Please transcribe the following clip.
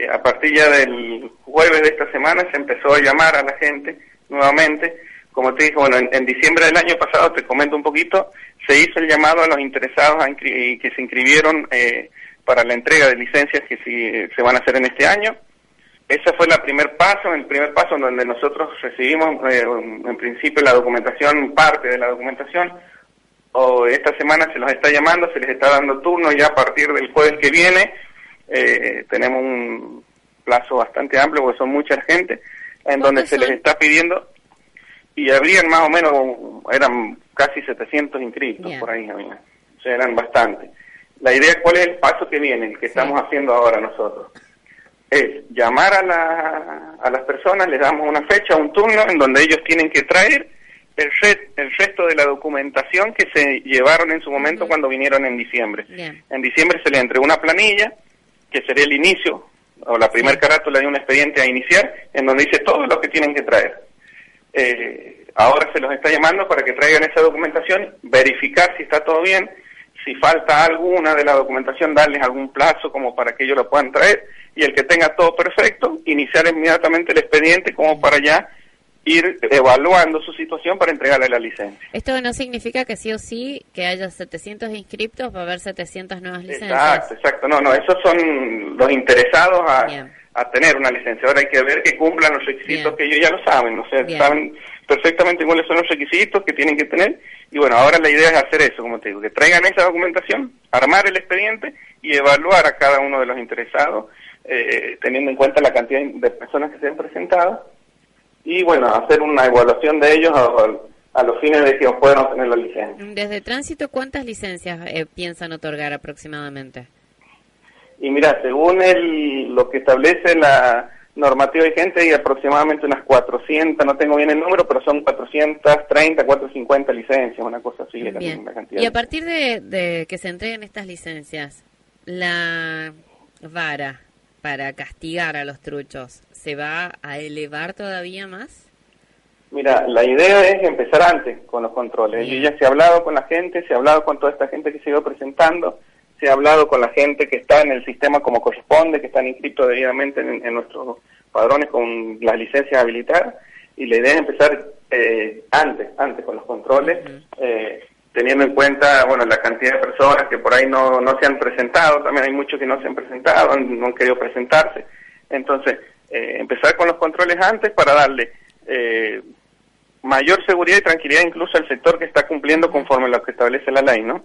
eh, a partir ya del jueves de esta semana se empezó a llamar a la gente nuevamente. Como te dije, bueno, en, diciembre del año pasado, te comento un poquito, se hizo el llamado a los interesados a que se inscribieron eh, para la entrega de licencias que si, se van a hacer en este año. Ese fue el primer paso, el primer paso en donde nosotros recibimos eh, en principio la documentación, parte de la documentación, o esta semana se los está llamando, se les está dando turno ya a partir del jueves que viene, eh, tenemos un plazo bastante amplio porque son mucha gente, en donde se les está pidiendo, y habrían más o menos, eran casi 700 inscritos por ahí, o sea, eran bastantes. La idea, ¿cuál es el paso que viene, el que estamos haciendo ahora nosotros? Es llamar a, la, a las personas, les damos una fecha, un turno en donde ellos tienen que traer el, el resto de la documentación que se llevaron en su momento cuando vinieron en diciembre. En diciembre se les entregó una planilla, que sería el inicio, o la primer carátula de un expediente a iniciar, en donde dice todo lo que tienen que traer. Eh, ahora se los está llamando para que traigan esa documentación, verificar si está todo bien, si falta alguna de la documentación, darles algún plazo como para que ellos lo puedan traer y el que tenga todo perfecto, iniciar inmediatamente el expediente como para ya ir evaluando su situación para entregarle la licencia. Esto no significa que sí o sí que haya 700 inscriptos va a haber 700 nuevas licencias. Exacto, exacto. No, no, esos son los interesados a, a tener una licencia. Ahora hay que ver que cumplan los requisitos que ellos ya lo saben, o sea, saben perfectamente cuáles son los requisitos que tienen que tener. Y bueno, ahora la idea es hacer eso, como te digo, que traigan esa documentación, armar el expediente y evaluar a cada uno de los interesados, eh, teniendo en cuenta la cantidad de personas que se han presentado. Y bueno, hacer una evaluación de ellos a, los fines de que puedan obtener la licencia. Desde tránsito, ¿cuántas licencias eh, piensan otorgar aproximadamente? Y mira, según el, lo que establece la normativa vigente hay aproximadamente unas 400, no tengo bien el número, pero son 430, 450 licencias, una cosa así. La cantidad. Y a partir de, que se entreguen estas licencias, la vara para castigar a los truchos, ¿se va a elevar todavía más? Mira, la idea es empezar antes con los controles. Yo ya se ha hablado con la gente, se ha hablado con toda esta gente que se ido presentando se ha hablado con la gente que está en el sistema como corresponde, que están inscritos debidamente en, nuestros padrones con las licencias habilitadas, y la idea es empezar eh, antes, antes con los controles, eh, teniendo en cuenta, bueno, la cantidad de personas que por ahí no, no se han presentado, también hay muchos que no se han presentado, no han querido presentarse, entonces, eh, empezar con los controles antes para darle mayor seguridad y tranquilidad incluso al sector que está cumpliendo conforme a lo que establece la ley, ¿no?